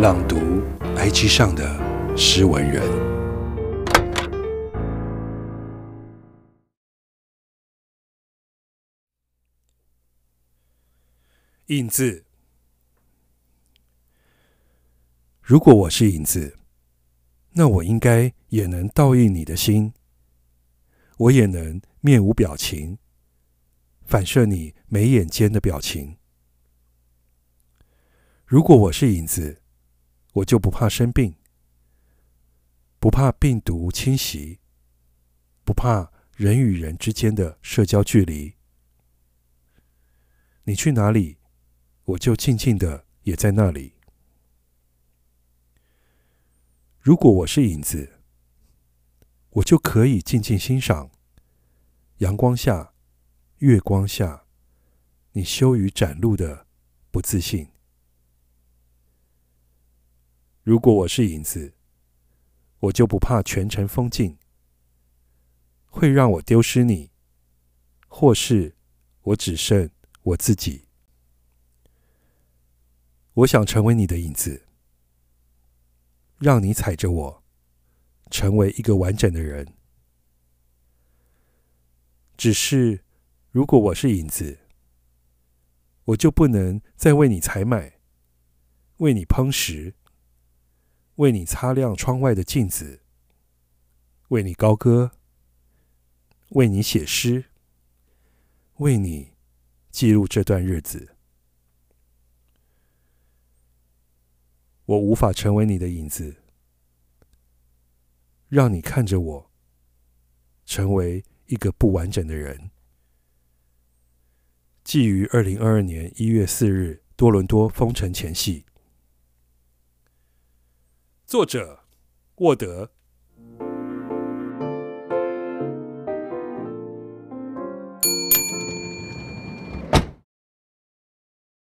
朗读 IG 上的诗文人，影子。如果我是影子，那我应该也能倒映你的心，我也能面无表情，反射你眉眼间的表情。如果我是影子，我就不怕生病，不怕病毒侵袭，不怕人与人之间的社交距离。你去哪里，我就静静的也在那里。如果我是影子，我就可以静静欣赏阳光下、月光下，你羞于展露的不自信。如果我是影子，我就不怕全城封禁会让我丢失你，或是我只剩我自己。我想成为你的影子。让你踩着我，成为一个完整的人。只是，如果我是影子，我就不能再为你采买，为你烹食，为你擦亮窗外的镜子，为你高歌，为你写诗，为你记录这段日子。我无法成为你的影子，让你看着我，成为一个不完整的人。寄于二零二二年一月四日多伦多封城前夕。作者：沃德。